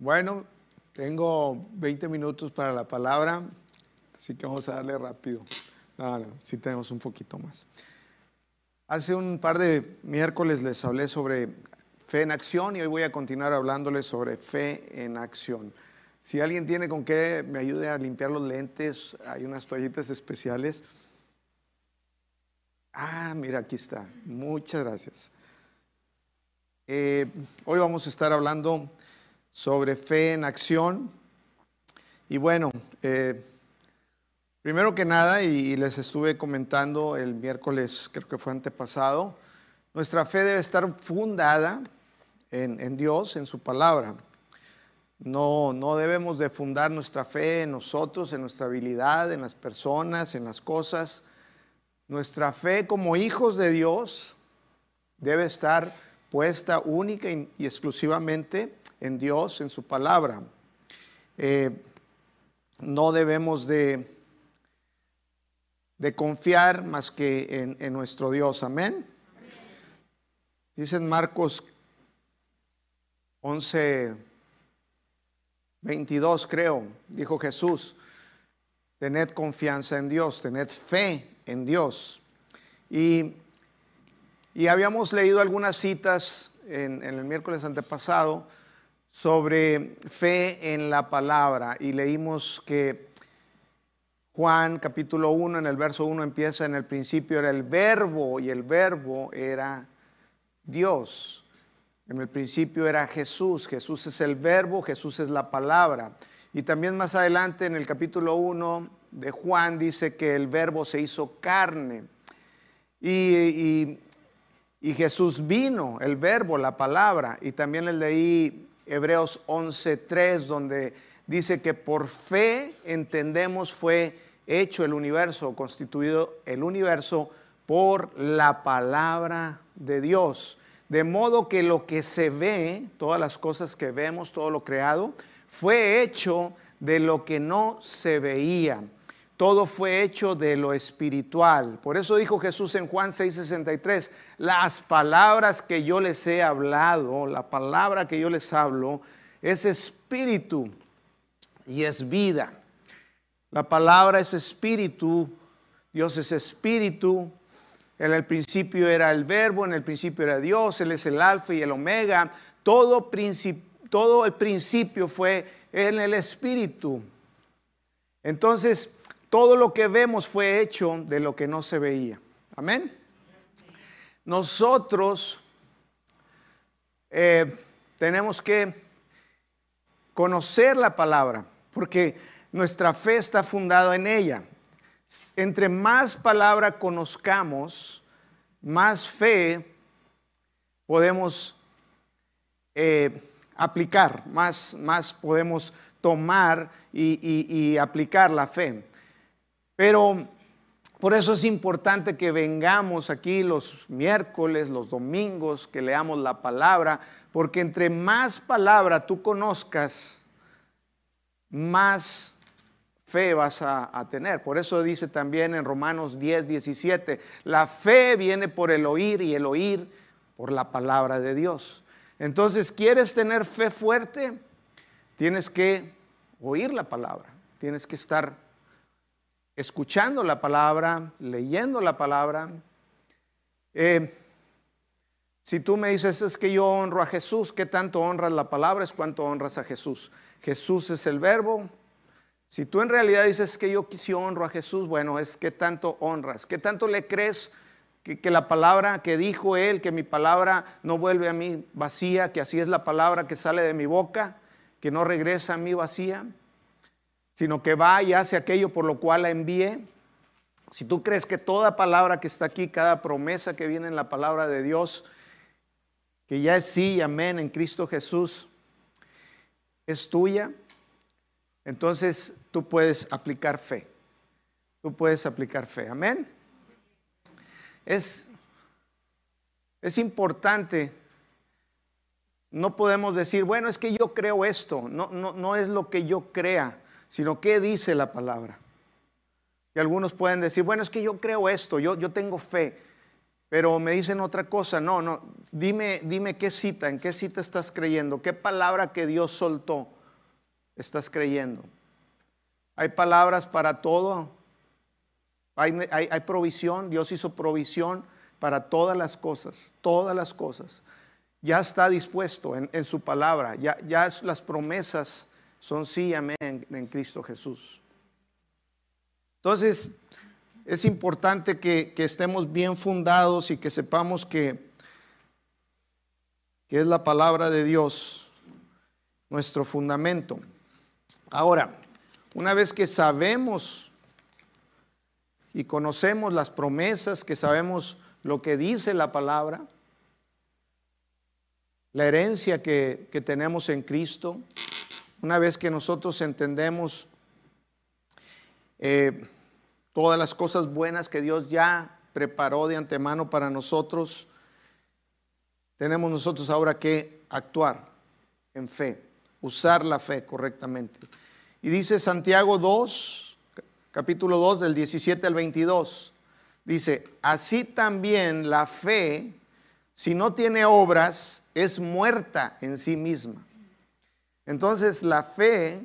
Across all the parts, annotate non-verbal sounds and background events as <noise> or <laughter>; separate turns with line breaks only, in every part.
Bueno, tengo 20 minutos para la palabra, así que vamos a darle rápido. No, sí tenemos un poquito más. Hace un par de miércoles les hablé sobre fe en acción y hoy voy a continuar hablándoles sobre fe en acción. Si alguien tiene con qué me ayude a limpiar los lentes, hay unas toallitas especiales. Ah, mira, aquí está. Muchas gracias. Eh, hoy vamos a estar hablando sobre fe en acción. Y bueno, eh, primero que nada, y les estuve comentando el miércoles, creo que fue antepasado, nuestra fe debe estar fundada en, en Dios, en su palabra. No, no debemos de fundar nuestra fe en nosotros, en nuestra habilidad, en las personas, en las cosas. Nuestra fe como hijos de Dios debe estar puesta única y exclusivamente en Dios, en su palabra. Eh, no debemos de, de confiar más que en, en nuestro Dios. Amén. Dicen Marcos 11, 22 creo, dijo Jesús, tened confianza en Dios, tened fe en Dios. Y, y habíamos leído algunas citas en el miércoles antepasado sobre fe en la palabra y leímos que Juan capítulo 1 en el verso 1 empieza en el principio era el verbo y el verbo era Dios. En el principio era Jesús, Jesús es el verbo, Jesús es la palabra. Y también más adelante en el capítulo 1 de Juan dice que el verbo se hizo carne. Y, y Jesús vino, el verbo, la palabra. Y también le leí Hebreos 11:3, donde dice que por fe entendemos fue hecho el universo, constituido el universo por la palabra de Dios. De modo que lo que se ve, todas las cosas que vemos, todo lo creado, fue hecho de lo que no se veía. Todo fue hecho de lo espiritual. Por eso dijo Jesús en Juan 6:63, las palabras que yo les he hablado, la palabra que yo les hablo, es espíritu y es vida. La palabra es espíritu, Dios es espíritu. En el principio era el verbo, en el principio era Dios, Él es el alfa y el omega. Todo, todo el principio fue en el espíritu. Entonces, todo lo que vemos fue hecho de lo que no se veía. Amén. Nosotros eh, tenemos que conocer la palabra, porque nuestra fe está fundada en ella. Entre más palabra conozcamos, más fe podemos eh, aplicar, más, más podemos tomar y aplicar la fe. Pero por eso es importante que vengamos aquí los miércoles, los domingos, que leamos la palabra, porque entre más palabra tú conozcas, más fe vas a, tener. Por eso dice también en Romanos 10, 17, la fe viene por el oír y el oír por la palabra de Dios. Entonces, ¿quieres tener fe fuerte? Tienes que oír la palabra, tienes que estar escuchando la palabra, leyendo la palabra. Eh, si tú me dices, es que yo honro a Jesús, ¿qué tanto honras la palabra? Es cuánto honras a Jesús. Jesús es el verbo. Si tú en realidad dices que yo sí honro a Jesús, bueno, es que tanto honras, qué tanto le crees que, la palabra que dijo Él, que mi palabra no vuelve a mí vacía, que así es la palabra que sale de mi boca, que no regresa a mí vacía sino que va y hace aquello por lo cual la envié. Si tú crees que toda palabra que está aquí, cada promesa que viene en la palabra de Dios, que ya es sí y amén en Cristo Jesús, es tuya, entonces tú puedes aplicar fe. Tú puedes aplicar fe. Amén. Es, es importante. No podemos decir, bueno, es que yo creo esto. No, no, no es lo que yo crea sino qué dice la palabra. Y algunos pueden decir, bueno, es que yo creo esto, yo, yo tengo fe. pero me dicen otra cosa. No, no, dime, dime qué cita, en qué cita estás creyendo, qué palabra que Dios soltó estás creyendo. Hay palabras para todo. Hay, provisión, Dios hizo provisión para todas las cosas, todas las cosas. Ya está dispuesto en, su palabra, ya, ya las promesas son sí, amén, en Cristo Jesús. Entonces, es importante que, estemos bien fundados y que sepamos que, es la palabra de Dios nuestro fundamento. Ahora, una vez que sabemos y conocemos las promesas, que sabemos lo que dice la palabra, la herencia que, que tenemos en Cristo, una vez que nosotros entendemos eh, todas las cosas buenas que Dios ya preparó de antemano para nosotros, tenemos nosotros ahora que actuar en fe, usar la fe correctamente. Y dice Santiago 2, capítulo 2 del 17 al 22, dice, así también la fe, si no tiene obras, es muerta en sí misma. Entonces la fe,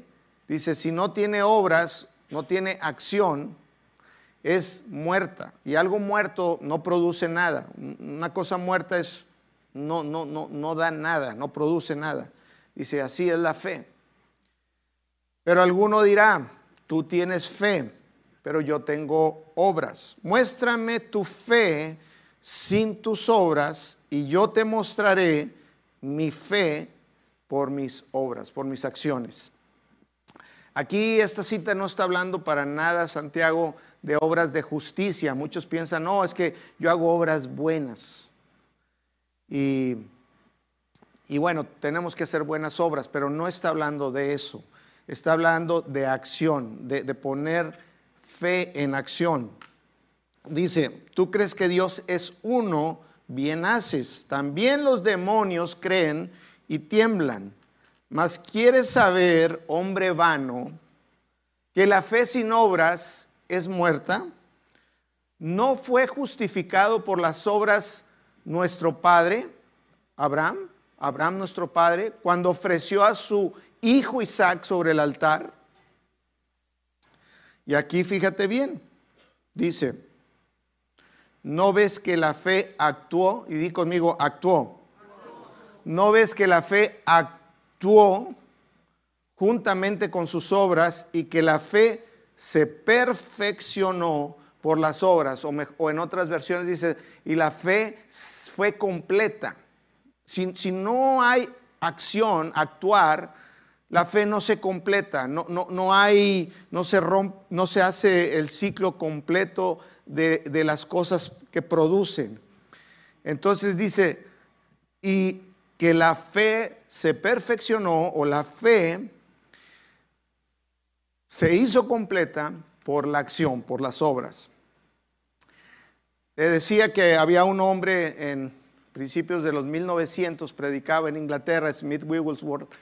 dice, si no tiene obras, no tiene acción, es muerta. Y algo muerto no produce nada. Una cosa muerta es, no, no, no, no da nada, no produce nada. Dice, así es la fe. Pero alguno dirá, tú tienes fe, pero yo tengo obras. Muéstrame tu fe sin tus obras y yo te mostraré mi fe por mis obras, por mis acciones. Aquí esta cita no está hablando para nada, Santiago, de obras de justicia. Muchos piensan, no, es que yo hago obras buenas. Y, y bueno, tenemos que hacer buenas obras, pero no está hablando de eso. Está hablando de acción, de, de poner fe en acción. Dice, tú crees que Dios es uno, bien haces. También los demonios creen y tiemblan. Mas quieres saber, hombre vano, que la fe sin obras es muerta. No fue justificado por las obras nuestro padre, Abraham, Abraham nuestro padre, cuando ofreció a su hijo Isaac sobre el altar. Y aquí fíjate bien, dice, ¿no ves que la fe actuó? Y di conmigo, actuó. ¿No ves que la fe actuó juntamente con sus obras y que la fe se perfeccionó por las obras? O, en otras versiones dice, y la fe fue completa. Si, no hay acción, actuar, la fe no se completa, no, no, no hay, no se no se hace el ciclo completo de, de las cosas que producen. Entonces dice, y que la fe se perfeccionó o la fe se hizo completa por la acción, por las obras. Decía que había un hombre en principios de los 1900, predicaba en Inglaterra, Smith Wigglesworth,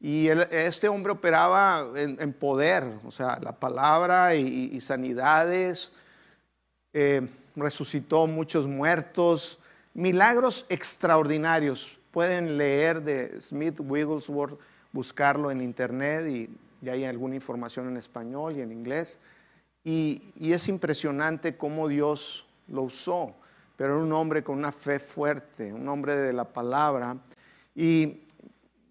y este hombre operaba en, poder, o sea, la palabra y, sanidades, eh, resucitó muchos muertos, milagros extraordinarios pueden leer de Smith Wigglesworth, buscarlo en internet y, hay alguna información en español y en inglés. Y, es impresionante cómo Dios lo usó, pero era un hombre con una fe fuerte, un hombre de la palabra. Y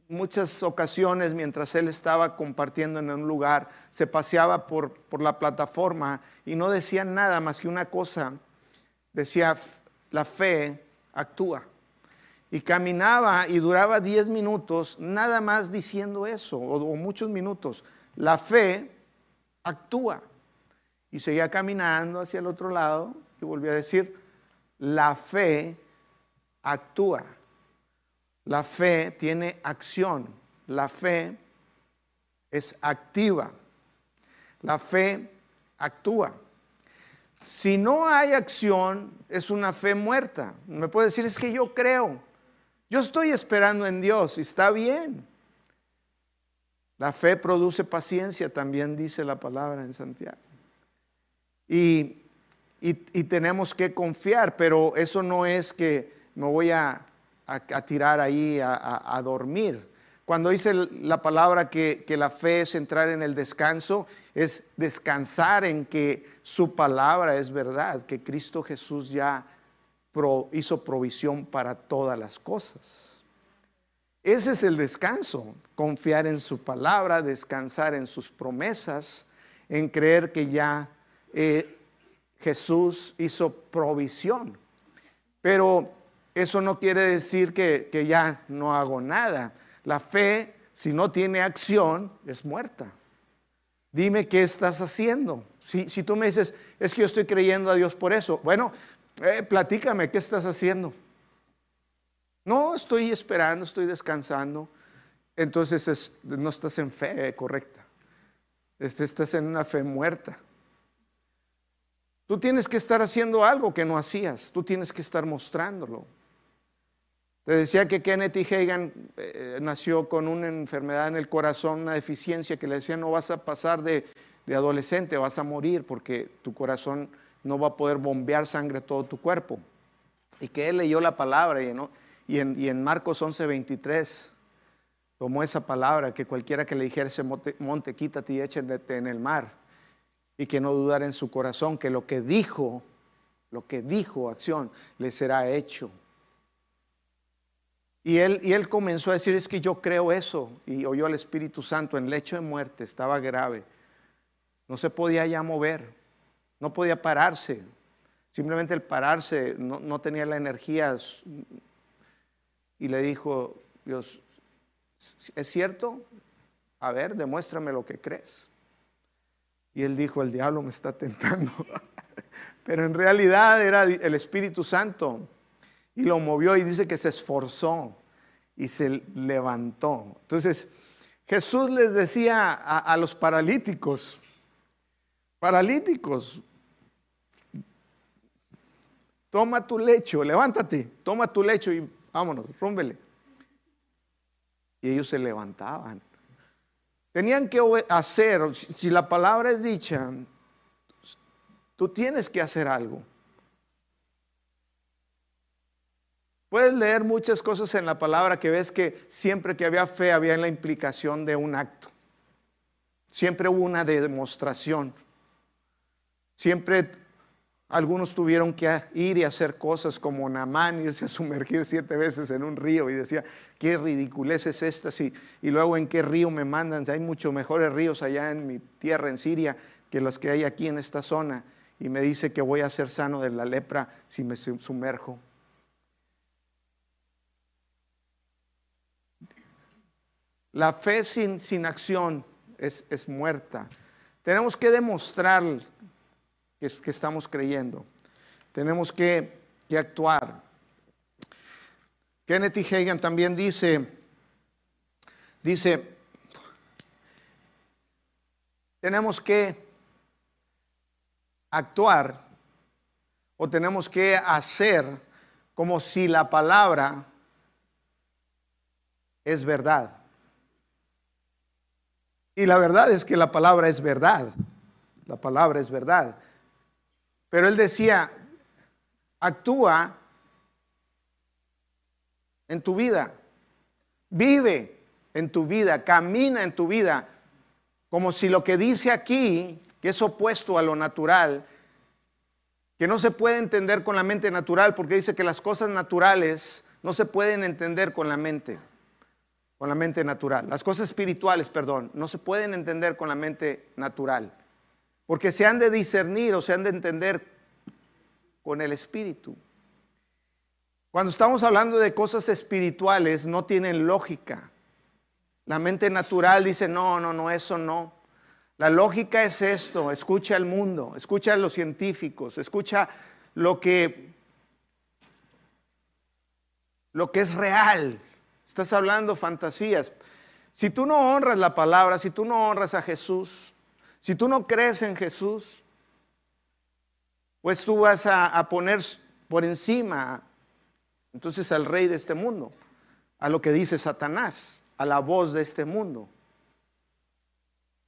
muchas ocasiones mientras él estaba compartiendo en un lugar, se paseaba por, por la plataforma y no decía nada más que una cosa, decía, la fe actúa. Y caminaba y duraba 10 minutos nada más diciendo eso, o, muchos minutos. La fe actúa. Y seguía caminando hacia el otro lado y volvía a decir, la fe actúa. La fe tiene acción. La fe es activa. La fe actúa. Si no hay acción, es una fe muerta. Me puede decir, es que yo creo. Yo estoy esperando en Dios y está bien. La fe produce paciencia, también dice la palabra en Santiago. Y, y, tenemos que confiar, pero eso no es que me voy a, tirar ahí a, dormir. Cuando dice la palabra que, la fe es entrar en el descanso, es descansar en que su palabra es verdad, que Cristo Jesús ya hizo provisión para todas las cosas. Ese es el descanso, confiar en su palabra, descansar en sus promesas, en creer que ya eh, Jesús hizo provisión. Pero eso no quiere decir que, ya no hago nada. La fe, si no tiene acción, es muerta. Dime qué estás haciendo. Si, si, tú me dices, es que yo estoy creyendo a Dios por eso, bueno, eh, platícame, ¿qué estás haciendo? No, estoy esperando, estoy descansando. Entonces no estás en fe correcta. Este, estás en una fe muerta. Tú tienes que estar haciendo algo que no hacías. Tú tienes que estar mostrándolo. Te decía que Kenneth Hagan eh, nació con una enfermedad en el corazón, una deficiencia que le decía no vas a pasar de, adolescente, vas a morir porque tu corazón no va a poder bombear sangre a todo tu cuerpo. Y que él leyó la palabra y, en, Marcos 11:23 tomó esa palabra que cualquiera que le dijera ese monte, monte quítate y échate en el mar y que no dudara en su corazón que lo que dijo, lo que dijo acción, le será hecho. Y él, comenzó a decir, es que yo creo eso. Y oyó al Espíritu Santo en lecho de muerte, estaba grave. No se podía ya mover, no podía pararse. Simplemente el pararse no, no tenía la energía. Y le dijo, Dios, ¿es cierto? A ver, demuéstrame lo que crees. Y él dijo, el diablo me está tentando. <laughs> Pero en realidad era el Espíritu Santo. Y lo movió y dice que se esforzó y se levantó. Entonces, Jesús les decía a, los paralíticos, paralíticos, toma tu lecho, levántate, toma tu lecho y vámonos, rómbele. Y ellos se levantaban. Tenían que hacer, si la palabra es dicha, tú tienes que hacer algo. Puedes leer muchas cosas en la palabra que ves que siempre que había fe había la implicación de un acto. Siempre hubo una demostración. Siempre algunos tuvieron que ir y hacer cosas como Namán, irse a sumergir siete veces en un río y decía, qué ridiculez es esta, y, y luego en qué río me mandan, hay mucho mejores ríos allá en mi tierra, en Siria, que los que hay aquí en esta zona, y me dice que voy a ser sano de la lepra si me sumerjo. La fe sin, acción es, es muerta. Tenemos que demostrar que, estamos creyendo. Tenemos que, que actuar. Kenneth y Hagan también dice, dice, tenemos que actuar o tenemos que hacer como si la palabra es verdad. Y la verdad es que la palabra es verdad. La palabra es verdad. Pero él decía, actúa en tu vida, vive en tu vida, camina en tu vida, como si lo que dice aquí, que es opuesto a lo natural, que no se puede entender con la mente natural, porque dice que las cosas naturales no se pueden entender con la mente, con la mente natural. Las cosas espirituales, perdón, no se pueden entender con la mente natural. Porque se han de discernir o se han de entender con el espíritu. Cuando estamos hablando de cosas espirituales, no tienen lógica. La mente natural dice, no, no, no, eso no. La lógica es esto, escucha al mundo, escucha a los científicos, escucha lo que, lo que es real. Estás hablando fantasías. Si tú no honras la palabra, si tú no honras a Jesús, si tú no crees en Jesús, pues tú vas a, poner por encima entonces al rey de este mundo, a lo que dice Satanás, a la voz de este mundo.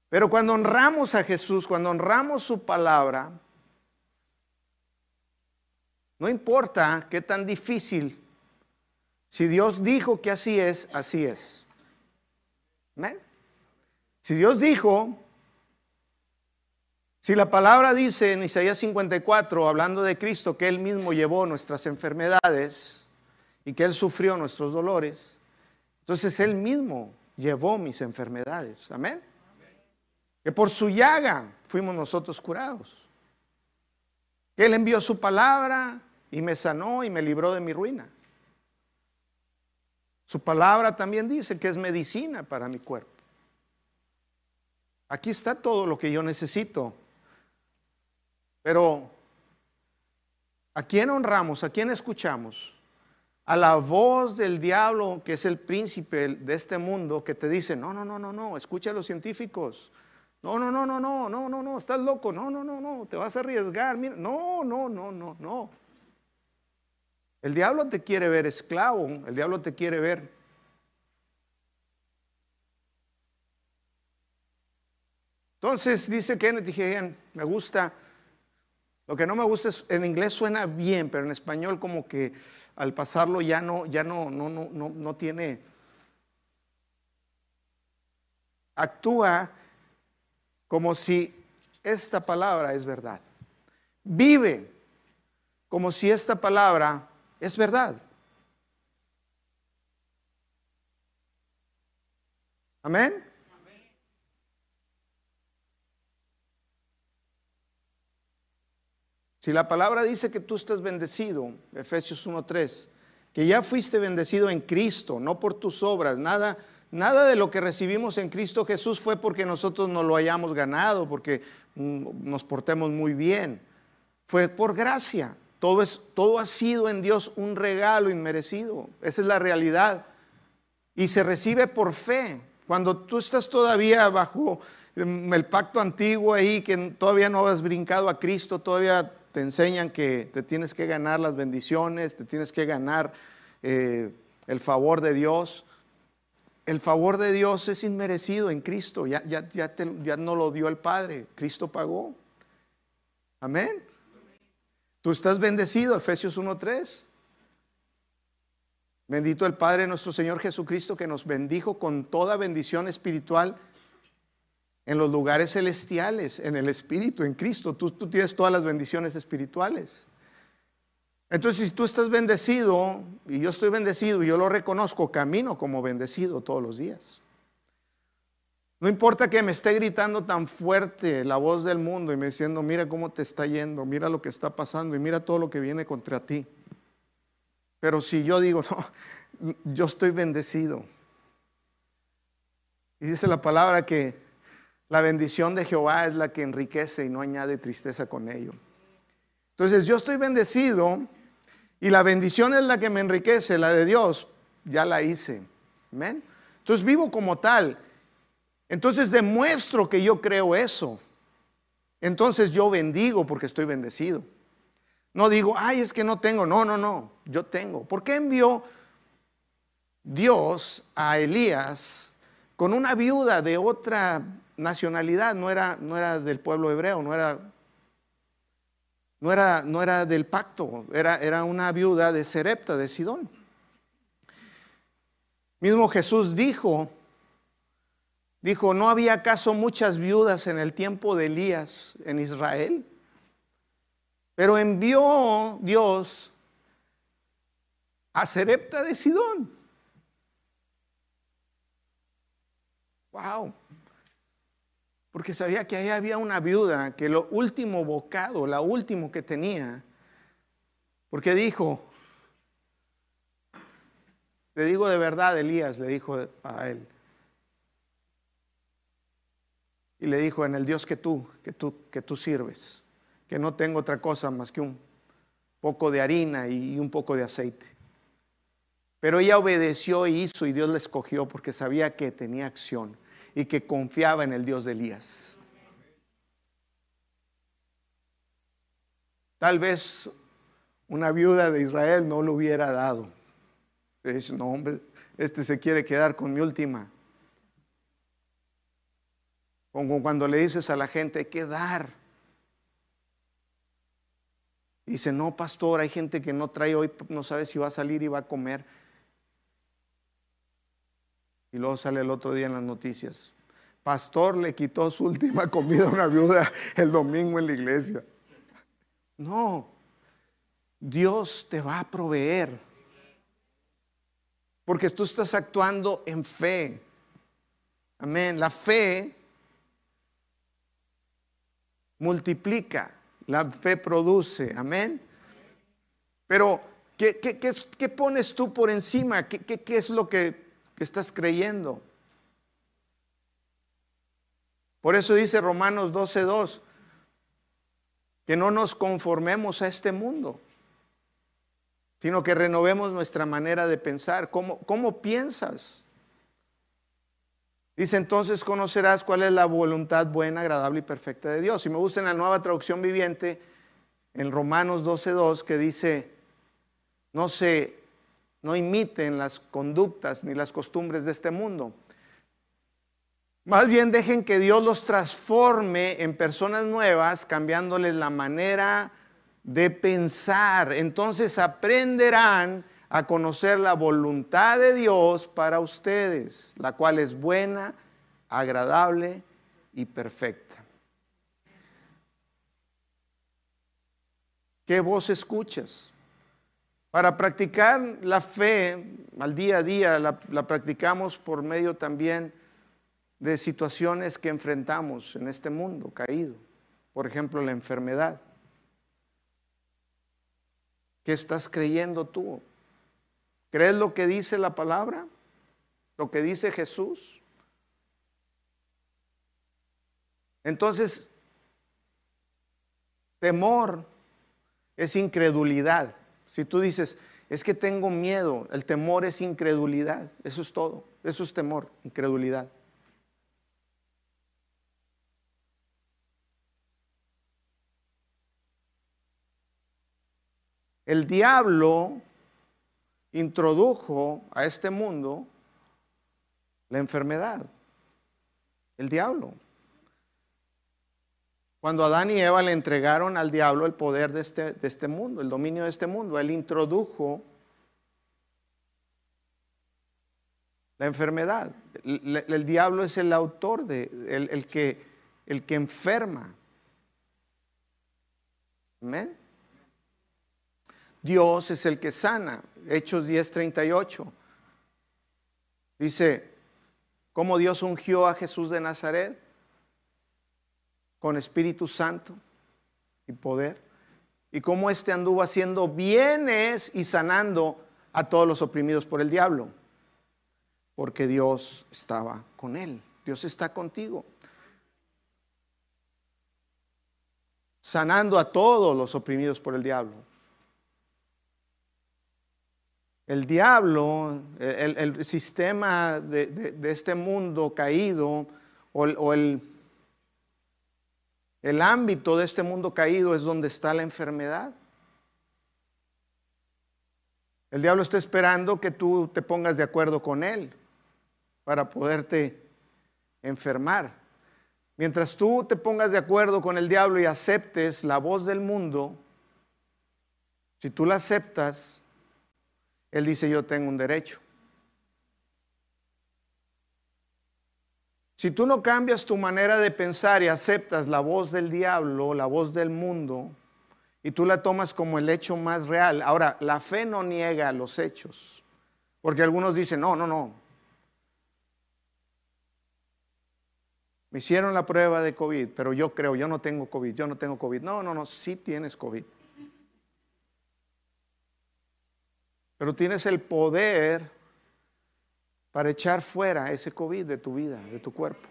Pero cuando honramos a Jesús, cuando honramos su palabra, No importa qué tan difícil. Si Dios dijo que así es, así es. ¿Amén? Si Dios dijo, si la palabra dice en Isaías 54, hablando de Cristo, que Él mismo llevó nuestras enfermedades y que Él sufrió nuestros dolores, entonces Él mismo llevó mis enfermedades. Amén. Que por su llaga fuimos nosotros curados. Que Él envió su palabra y me sanó y me libró de mi ruina. Su palabra también dice que es medicina para mi cuerpo. Aquí está todo lo que yo necesito. Pero, ¿a quién honramos? ¿A quién escuchamos? A la voz del diablo, que es el príncipe de este mundo, que te dice, no, no, no, no, no, escucha a los científicos. No, no, no, no, no, no, no, no, estás loco. No, no, no, no, te vas a arriesgar. Mira, no, no, no, no, no. El diablo te quiere ver esclavo, el diablo te quiere ver. Entonces dice Kenneth, dije, me gusta, lo que no me gusta es, en inglés suena bien, pero en español como que al pasarlo ya no, ya no, no, no, no, no tiene, actúa como si esta palabra es verdad. Vive como si esta palabra es verdad. Amén. Si la palabra dice que tú estás bendecido, Efesios 1:3, que ya fuiste bendecido en Cristo, no por tus obras, nada nada de lo que recibimos en Cristo Jesús fue porque nosotros nos lo hayamos ganado, porque mm, nos portemos muy bien. Fue por gracia. Todo, es, todo ha sido en Dios un regalo inmerecido. Esa es la realidad. Y se recibe por fe. Cuando tú estás todavía bajo mm, el pacto antiguo ahí, que todavía no has brincado a Cristo, todavía te enseñan que te tienes que ganar las bendiciones, te tienes que ganar eh, el favor de Dios. El favor de Dios es inmerecido en Cristo, ya, ya, ya, ya no lo dio el Padre, Cristo pagó. Amén. Tú estás bendecido, Efesios 1.3. Bendito el Padre nuestro Señor Jesucristo que nos bendijo con toda bendición espiritual en los lugares celestiales, en el Espíritu, en Cristo. Tú, tú tienes todas las bendiciones espirituales. Entonces, si tú estás bendecido y yo estoy bendecido y yo lo reconozco, camino como bendecido todos los días. No importa que me esté gritando tan fuerte la voz del mundo y me diciendo, mira cómo te está yendo, mira lo que está pasando y mira todo lo que viene contra ti. Pero si yo digo, <laughs> no, yo estoy bendecido. Y dice la palabra que la bendición de Jehová es la que enriquece y no añade tristeza con ello. Entonces yo estoy bendecido y la bendición es la que me enriquece, la de Dios, ya la hice. Amén. Entonces vivo como tal. Entonces demuestro que yo creo eso. Entonces yo bendigo porque estoy bendecido. No digo, ay, es que no tengo. No, no, no, yo tengo. ¿Por qué envió Dios a Elías con una viuda de otra nacionalidad? No era, no era del pueblo hebreo, no era, no era, no era del pacto, era, era una viuda de Serepta, de Sidón. Mismo Jesús dijo Dijo, ¿no había acaso muchas viudas en el tiempo de Elías en Israel? Pero envió Dios a Serepta de Sidón. Wow. Porque sabía que ahí había una viuda que lo último bocado, la último que tenía, porque dijo, le digo de verdad, Elías le dijo a él, y le dijo, en el Dios que tú, que tú, que tú sirves, que no tengo otra cosa más que un poco de harina y un poco de aceite. Pero ella obedeció y hizo y Dios la escogió porque sabía que tenía acción y que confiaba en el Dios de Elías. Tal vez una viuda de Israel no lo hubiera dado. Dice, no, hombre, este se quiere quedar con mi última. Como cuando le dices a la gente, hay que dar. dice, no, pastor, hay gente que no trae hoy, no sabe si va a salir y va a comer. Y luego sale el otro día en las noticias. Pastor le quitó su última comida a una viuda el domingo en la iglesia. No, Dios te va a proveer. Porque tú estás actuando en fe. Amén. La fe multiplica, la fe produce. Amén. Pero, ¿qué, qué, pones tú por encima? ¿Qué, qué es lo que estás creyendo? Por eso dice Romanos 12:2 que no nos conformemos a este mundo, sino que renovemos nuestra manera de pensar. ¿Cómo, cómo piensas? Dice entonces conocerás cuál es la voluntad buena, agradable y perfecta de Dios. Y me gusta en la nueva traducción viviente, en Romanos 12.2, que dice, no se, no imiten las conductas ni las costumbres de este mundo. Más bien dejen que Dios los transforme en personas nuevas, cambiándoles la manera de pensar. Entonces aprenderán a conocer la voluntad de Dios para ustedes, la cual es buena, agradable y perfecta. ¿Qué voz escuchas? Para practicar la fe al día a día, la, la, practicamos por medio también de situaciones que enfrentamos en este mundo caído. Por ejemplo, la enfermedad. ¿Qué estás creyendo tú? ¿Crees lo que dice la palabra? ¿Lo que dice Jesús? Entonces, temor es incredulidad. Si tú dices, es que tengo miedo, el temor es incredulidad. Eso es todo. Eso es temor, incredulidad. El diablo introdujo a este mundo la enfermedad, el diablo. Cuando Adán y Eva le entregaron al diablo el poder de este, de este mundo, el dominio de este mundo, él introdujo la enfermedad. El, diablo es el autor de, el, que, el que enferma. Amén. Dios es el que sana. Hechos 10:38. Dice, cómo Dios ungió a Jesús de Nazaret con Espíritu Santo y poder, y cómo éste anduvo haciendo bienes y sanando a todos los oprimidos por el diablo, porque Dios estaba con él, Dios está contigo. Sanando a todos los oprimidos por el diablo. El diablo, el, sistema de, este mundo caído o, el, el ámbito de este mundo caído es donde está la enfermedad. El diablo está esperando que tú te pongas de acuerdo con él para poderte enfermar. Mientras tú te pongas de acuerdo con el diablo y aceptes la voz del mundo, si tú la aceptas, él dice, yo tengo un derecho. Si tú no cambias tu manera de pensar y aceptas la voz del diablo, la voz del mundo, y tú la tomas como el hecho más real. Ahora, la fe no niega los hechos, porque algunos dicen, no, no, no. Me hicieron la prueba de COVID, pero yo creo, yo no tengo COVID, yo no tengo COVID. No, no, no, sí tienes COVID. Pero tienes el poder para echar fuera ese COVID de tu vida, de tu cuerpo.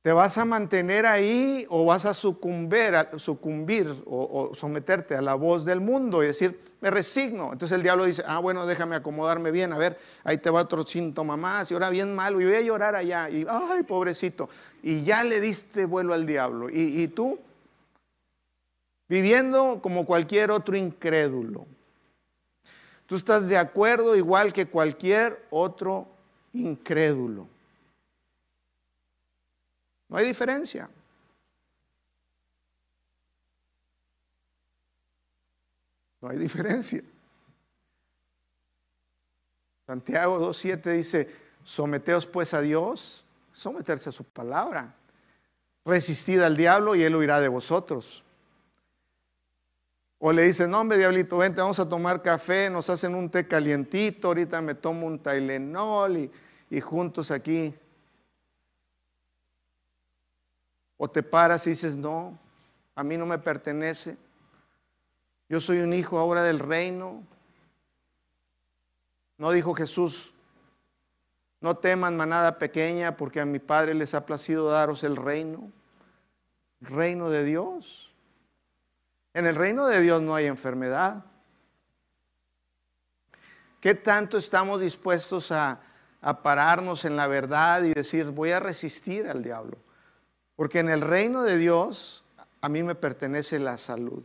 ¿Te vas a mantener ahí o vas a sucumbir, sucumbir o, someterte a la voz del mundo y decir, me resigno? Entonces el diablo dice, ah, bueno, déjame acomodarme bien, a ver, ahí te va otro síntoma más y ahora bien malo y voy a llorar allá y, ay, pobrecito. Y ya le diste vuelo al diablo. Y, y tú, viviendo como cualquier otro incrédulo, Tú estás de acuerdo igual que cualquier otro incrédulo. No hay diferencia. No hay diferencia. Santiago 2.7 dice, someteos pues a Dios, someterse a su palabra. Resistid al diablo y él huirá de vosotros. O le dice, no hombre, diablito, vente, vamos a tomar café, nos hacen un té calientito, ahorita me tomo un Tylenol y, y juntos aquí. O te paras y dices, no, a mí no me pertenece. Yo soy un hijo ahora del reino. No dijo Jesús, no teman manada pequeña porque a mi Padre les ha placido daros el reino. Reino de Dios. En el reino de Dios no hay enfermedad. ¿Qué tanto estamos dispuestos a, pararnos en la verdad y decir, voy a resistir al diablo? Porque en el reino de Dios a mí me pertenece la salud.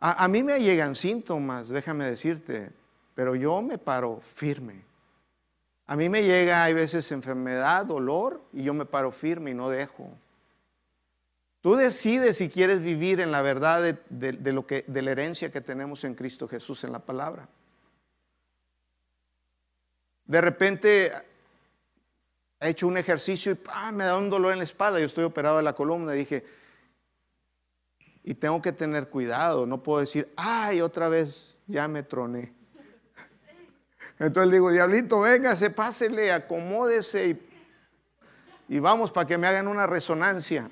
A, a, mí me llegan síntomas, déjame decirte, pero yo me paro firme. A mí me llega, hay veces enfermedad, dolor, y yo me paro firme y no dejo. Tú decides si quieres vivir en la verdad de, lo que, de la herencia que tenemos en Cristo Jesús en la palabra. De repente he hecho un ejercicio y me da un dolor en la espalda. Yo estoy operado de la columna y dije, y tengo que tener cuidado. No puedo decir, ay, otra vez ya me troné. <laughs> Entonces digo, diablito, véngase, pásele, acomódese y, y vamos para que me hagan una resonancia.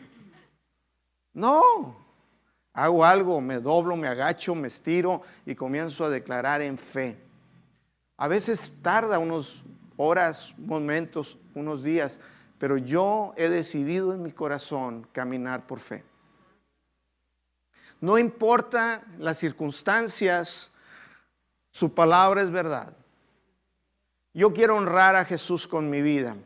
No, hago algo, me doblo, me agacho, me estiro y comienzo a declarar en fe. A veces tarda unos horas, momentos, unos días, pero yo he decidido en mi corazón caminar por fe. No importa las circunstancias, su palabra es verdad. Yo quiero honrar a Jesús con mi vida.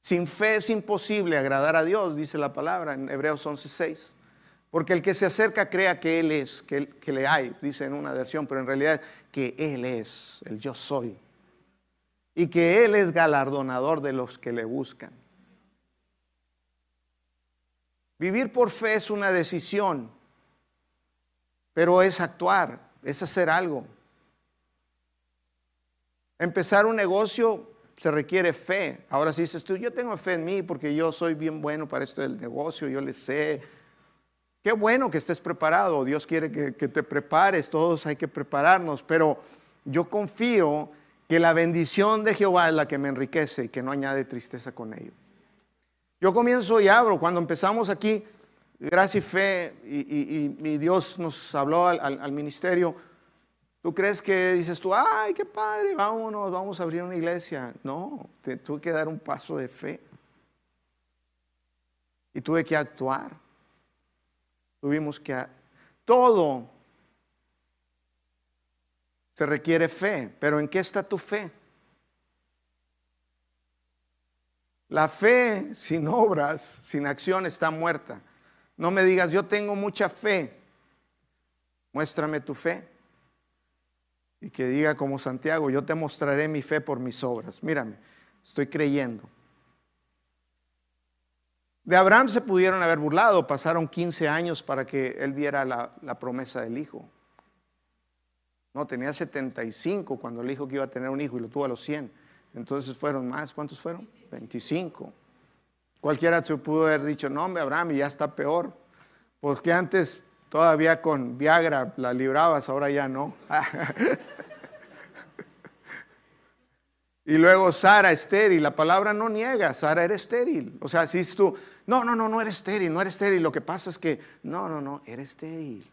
Sin fe es imposible agradar a Dios, dice la palabra en Hebreos 11:6. Porque el que se acerca crea que Él es, que, que, le hay, dice en una versión, pero en realidad que Él es, el yo soy. Y que Él es galardonador de los que le buscan. Vivir por fe es una decisión, pero es actuar, es hacer algo. Empezar un negocio se requiere fe. Ahora si dices tú, yo tengo fe en mí porque yo soy bien bueno para esto del negocio, yo le sé. Qué bueno que estés preparado, Dios quiere que, te prepares, todos hay que prepararnos, pero yo confío que la bendición de Jehová es la que me enriquece y que no añade tristeza con ello. Yo comienzo y abro, cuando empezamos aquí, gracia y fe, y, Dios nos habló al ministerio, ¿Tú crees que dices tú, ay, qué padre, vámonos, vamos a abrir una iglesia? No, te, tuve que dar un paso de fe. Y tuve que actuar. Tuvimos que... Todo se requiere fe, pero ¿en qué está tu fe? La fe sin obras, sin acción, está muerta. No me digas, yo tengo mucha fe. Muéstrame tu fe y que diga como Santiago, yo te mostraré mi fe por mis obras. Mírame, estoy creyendo. De Abraham se pudieron haber burlado, pasaron 15 años para que él viera la, promesa del hijo. No, tenía 75 cuando el hijo que iba a tener un hijo y lo tuvo a los 100. Entonces fueron más, ¿cuántos fueron? 25. Cualquiera se pudo haber dicho, no, hombre, Abraham, ya está peor. Porque antes Todavía con Viagra la librabas, ahora ya no. <laughs> y luego Sara estéril, la palabra no niega, Sara era estéril. O sea, si tú, no, no, no, no eres estéril, no eres estéril, lo que pasa es que, no, no, no, eres estéril.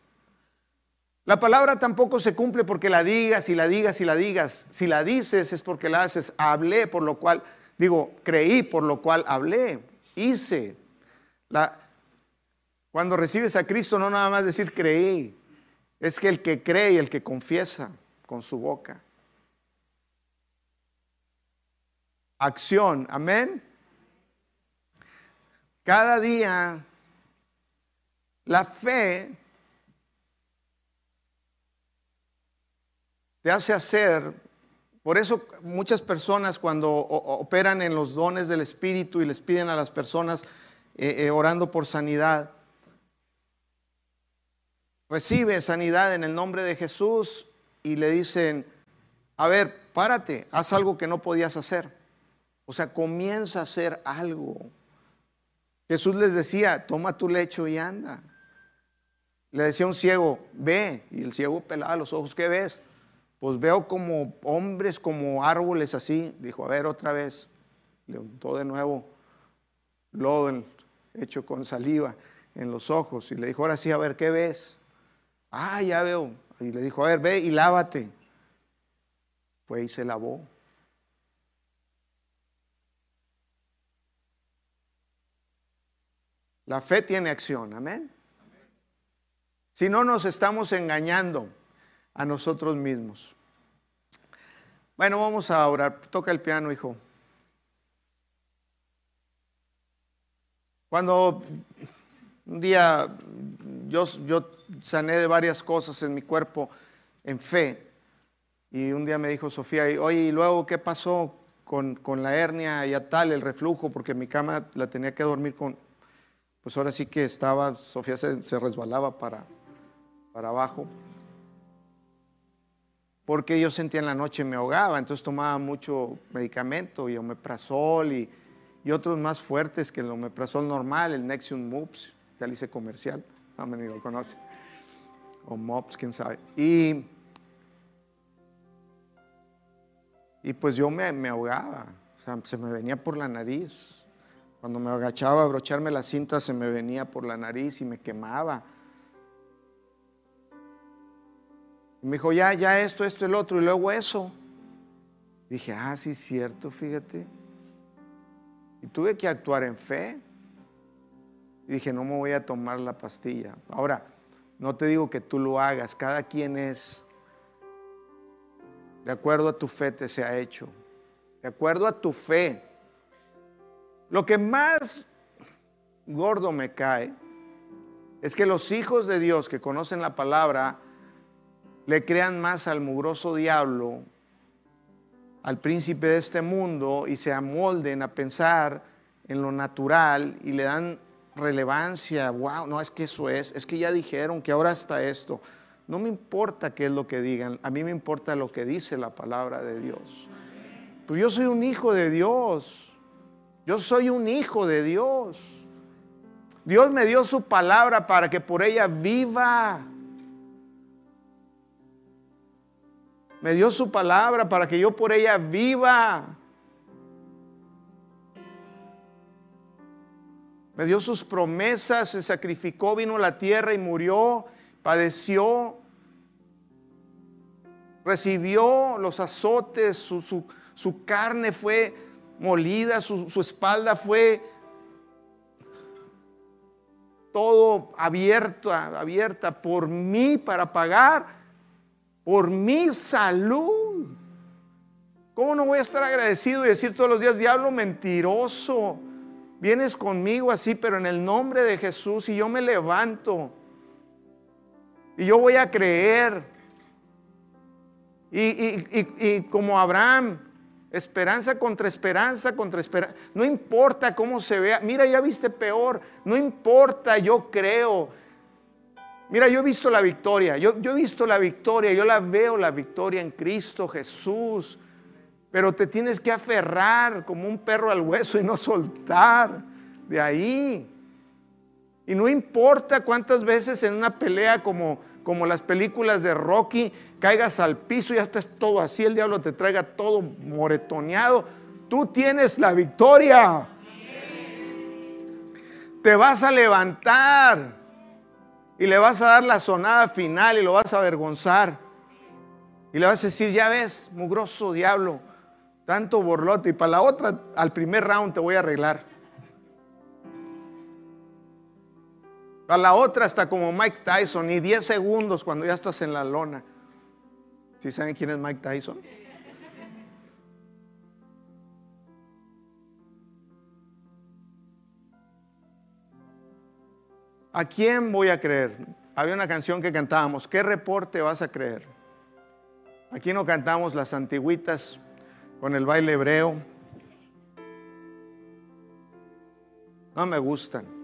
La palabra tampoco se cumple porque la digas y la digas y la digas. Si la dices es porque la haces. Hablé por lo cual, digo, creí por lo cual hablé, hice. La, cuando recibes a Cristo, no nada más decir creí, es que el que cree y el que confiesa con su boca. Acción, amén. Cada día la fe te hace hacer, por eso muchas personas cuando operan en los dones del Espíritu y les piden a las personas eh, eh, orando por sanidad, recibe sanidad en el nombre de Jesús y le dicen, a ver, párate, haz algo que no podías hacer. O sea, comienza a hacer algo. Jesús les decía, toma tu lecho y anda. Le decía un ciego, ve, y el ciego pelaba los ojos, ¿qué ves? Pues veo como hombres, como árboles así. Dijo, a ver otra vez. Le untó de nuevo lodo hecho con saliva en los ojos y le dijo, ahora sí, a ver, ¿qué ves? Ah, ya veo. Y le dijo, a ver, ve y lávate. Fue y se lavó. La fe tiene acción, amén. Si no nos estamos engañando a nosotros mismos. Bueno, vamos a orar. Toca el piano, hijo. Cuando un día yo, yo sané de varias cosas en mi cuerpo en fe, y un día me dijo Sofía, oye, ¿y luego qué pasó con, con la hernia y a tal, el reflujo? Porque mi cama la tenía que dormir con, pues ahora sí que estaba, Sofía se, se resbalaba para, para abajo, porque yo sentía en la noche me ahogaba, entonces tomaba mucho medicamento y omeprazol y, y otros más fuertes que el omeprazol normal, el Nexium Mops, ya le hice comercial, no me ni lo conoce, o Mops, quién sabe. Y Y pues yo me, ahogaba, o sea, se me venía por la nariz. Cuando me agachaba a abrocharme la cinta se me venía por la nariz y me quemaba. Y me dijo, ya, ya esto, esto, el otro, y luego eso. Dije, ah, sí, cierto, fíjate. Y tuve que actuar en fe. Y dije, no me voy a tomar la pastilla. Ahora, no te digo que tú lo hagas, cada quien es de acuerdo a tu fe te se ha hecho. De acuerdo a tu fe. Lo que más gordo me cae es que los hijos de Dios que conocen la palabra le crean más al mugroso diablo, al príncipe de este mundo y se amolden a pensar en lo natural y le dan relevancia. Wow, no es que eso es, es que ya dijeron que ahora está esto. No me importa qué es lo que digan, a mí me importa lo que dice la palabra de Dios. Pues yo soy un hijo de Dios. Yo soy un hijo de Dios. Dios me dio su palabra para que por ella viva. Me dio su palabra para que yo por ella viva. Me dio sus promesas, se sacrificó, vino a la tierra y murió padeció, recibió los azotes, su, carne fue molida, su, su espalda fue todo abierta, abierta por mí para pagar por mi salud. ¿Cómo no voy a estar agradecido y decir todos los días, diablo mentiroso? Vienes conmigo así, pero en el nombre de Jesús y yo me levanto. Y yo voy a creer. Y, como Abraham, esperanza contra esperanza contra esperanza. No importa cómo se vea. Mira, ya viste peor. No importa, yo creo. Mira, yo he visto la victoria. Yo, yo he visto la victoria. Yo la veo la victoria en Cristo Jesús. Pero te tienes que aferrar como un perro al hueso y no soltar de ahí. Y no importa cuántas veces en una pelea como, como las películas de Rocky caigas al piso y ya estás todo así, el diablo te traiga todo moretoneado. Tú tienes la victoria. Te vas a levantar y le vas a dar la sonada final y lo vas a avergonzar. Y le vas a decir, ya ves, mugroso diablo, tanto borlote. Y para la otra, al primer round te voy a arreglar. A la otra está como Mike Tyson, y 10 segundos cuando ya estás en la lona. ¿Sí saben quién es Mike Tyson? ¿A quién voy a creer? Había una canción que cantábamos, ¿qué reporte vas a creer? Aquí no cantamos las antigüitas con el baile hebreo. No me gustan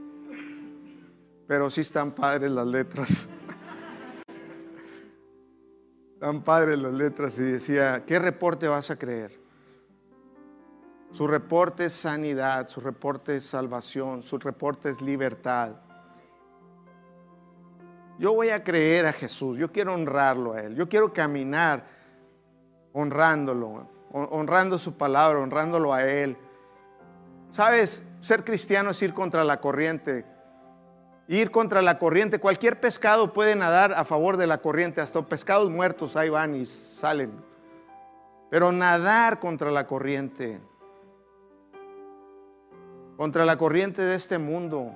pero sí están padres las letras. <laughs> tan padres las letras y decía, ¿qué reporte vas a creer? Su reporte es sanidad, su reporte es salvación, su reporte es libertad. Yo voy a creer a Jesús, yo quiero honrarlo a Él, yo quiero caminar honrándolo, honrando su palabra, honrándolo a Él. Sabes, ser cristiano es ir contra la corriente. Ir contra la corriente. Cualquier pescado puede nadar a favor de la corriente. Hasta pescados muertos ahí van y salen. Pero nadar contra la corriente. Contra la corriente de este mundo.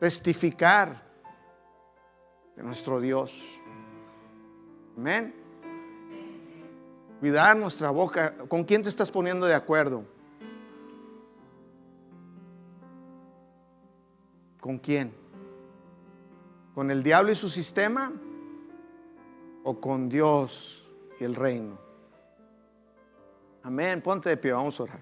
Testificar de nuestro Dios. Amén. Cuidar nuestra boca. ¿Con quién te estás poniendo de acuerdo? ¿Con quién? ¿Con el diablo y su sistema? ¿O con Dios y el reino? Amén. Ponte de pie, vamos a orar.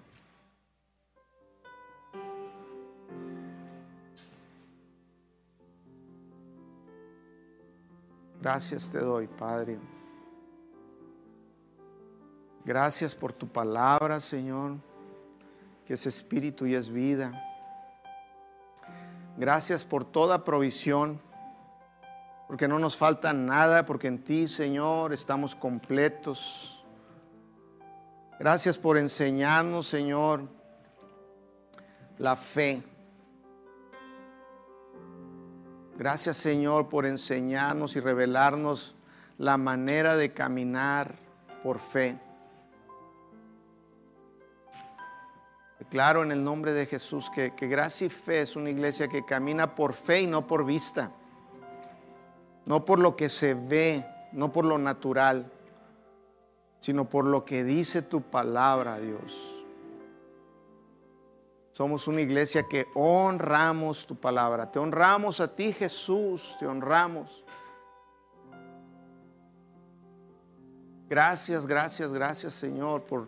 Gracias te doy, Padre. Gracias por tu palabra, Señor, que es espíritu y es vida. Gracias por toda provisión, porque no nos falta nada, porque en ti, Señor, estamos completos. Gracias por enseñarnos, Señor, la fe. Gracias, Señor, por enseñarnos y revelarnos la manera de caminar por fe. Declaro en el nombre de Jesús que, gracia y fe es una iglesia que camina por fe y no por vista. No por lo que se ve, no por lo natural, sino por lo que dice tu palabra, Dios. Somos una iglesia que honramos tu palabra. Te honramos a ti, Jesús, te honramos. Gracias, gracias, gracias, Señor, por,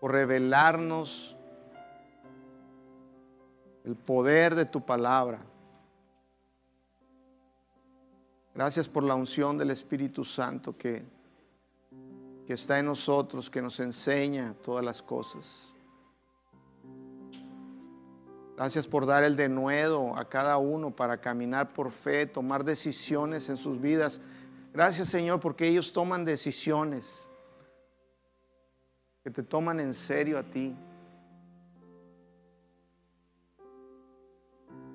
por revelarnos el poder de tu palabra. Gracias por la unción del Espíritu Santo que, que está en nosotros, que nos enseña todas las cosas. Gracias por dar el denuedo a cada uno para caminar por fe, tomar decisiones en sus vidas. Gracias Señor porque ellos toman decisiones que te toman en serio a ti.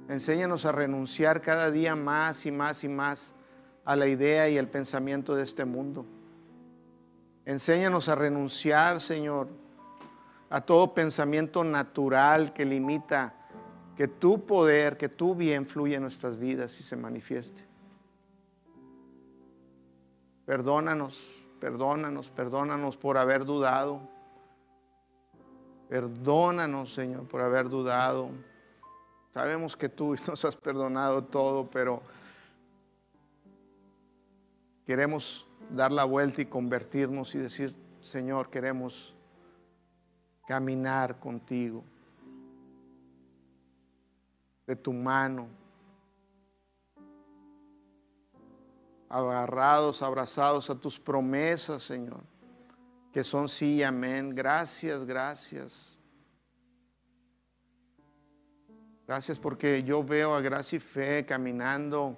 Enséñanos a renunciar cada día más y más y más a la idea y el pensamiento de este mundo. Enséñanos a renunciar, Señor, a todo pensamiento natural que limita que tu poder, que tu bien fluya en nuestras vidas y se manifieste. Perdónanos, perdónanos, perdónanos por haber dudado. Perdónanos, Señor, por haber dudado. Sabemos que tú <laughs> nos has perdonado todo, pero queremos dar la vuelta y convertirnos y decir, Señor, queremos caminar contigo, de tu mano, agarrados, abrazados a tus promesas, Señor, que son sí y amén. Gracias, gracias. Gracias porque yo veo a Gracia y Fe caminando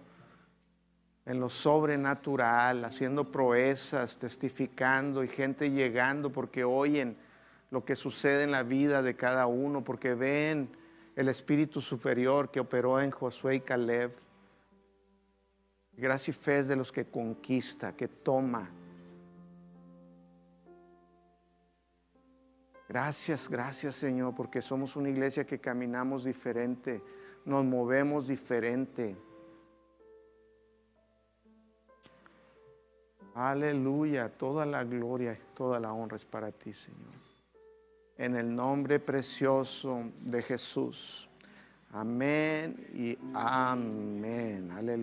en lo sobrenatural, haciendo proezas, testificando y gente llegando porque oyen lo que sucede en la vida de cada uno, porque ven el espíritu superior que operó en Josué y Caleb. Gracia y fe es de los que conquista, que toma, Gracias, gracias Señor, porque somos una iglesia que caminamos diferente, nos movemos diferente. Aleluya, toda la gloria, toda la honra es para ti, Señor. En el nombre precioso de Jesús. Amén y amén. Aleluya.